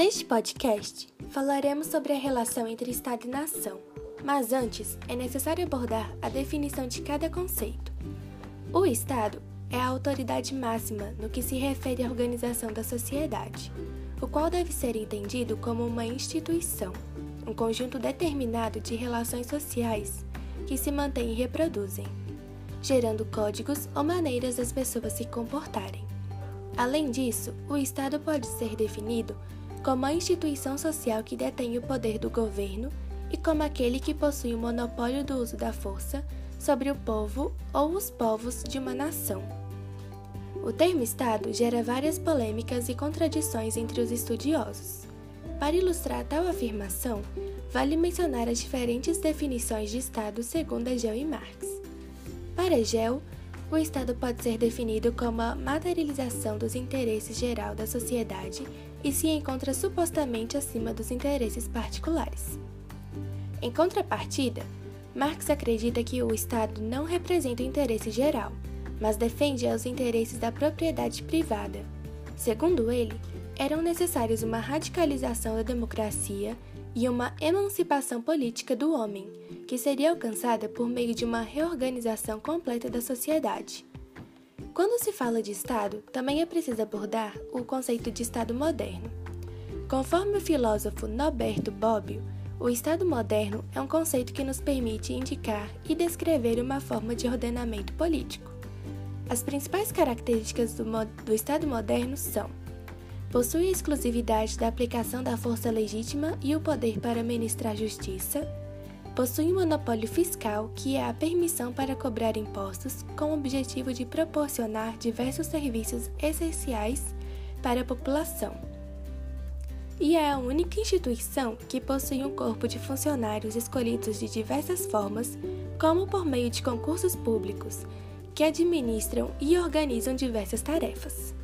Neste podcast, falaremos sobre a relação entre Estado e nação, mas antes é necessário abordar a definição de cada conceito. O Estado é a autoridade máxima no que se refere à organização da sociedade, o qual deve ser entendido como uma instituição, um conjunto determinado de relações sociais que se mantêm e reproduzem, gerando códigos ou maneiras das pessoas se comportarem. Além disso, o Estado pode ser definido como a instituição social que detém o poder do governo e como aquele que possui o monopólio do uso da força sobre o povo ou os povos de uma nação. O termo Estado gera várias polêmicas e contradições entre os estudiosos. Para ilustrar tal afirmação, vale mencionar as diferentes definições de Estado segundo Hegel e Marx. Para Hegel, o Estado pode ser definido como a materialização dos interesses geral da sociedade e se encontra supostamente acima dos interesses particulares. Em contrapartida, Marx acredita que o Estado não representa o interesse geral, mas defende os interesses da propriedade privada. Segundo ele, eram necessários uma radicalização da democracia e uma emancipação política do homem, que seria alcançada por meio de uma reorganização completa da sociedade. Quando se fala de Estado, também é preciso abordar o conceito de Estado moderno. Conforme o filósofo Norberto Bobbio, o Estado moderno é um conceito que nos permite indicar e descrever uma forma de ordenamento político. As principais características do, do Estado moderno são possui a exclusividade da aplicação da força legítima e o poder para ministrar justiça, possui um monopólio fiscal, que é a permissão para cobrar impostos com o objetivo de proporcionar diversos serviços essenciais para a população. E é a única instituição que possui um corpo de funcionários escolhidos de diversas formas, como por meio de concursos públicos, que administram e organizam diversas tarefas.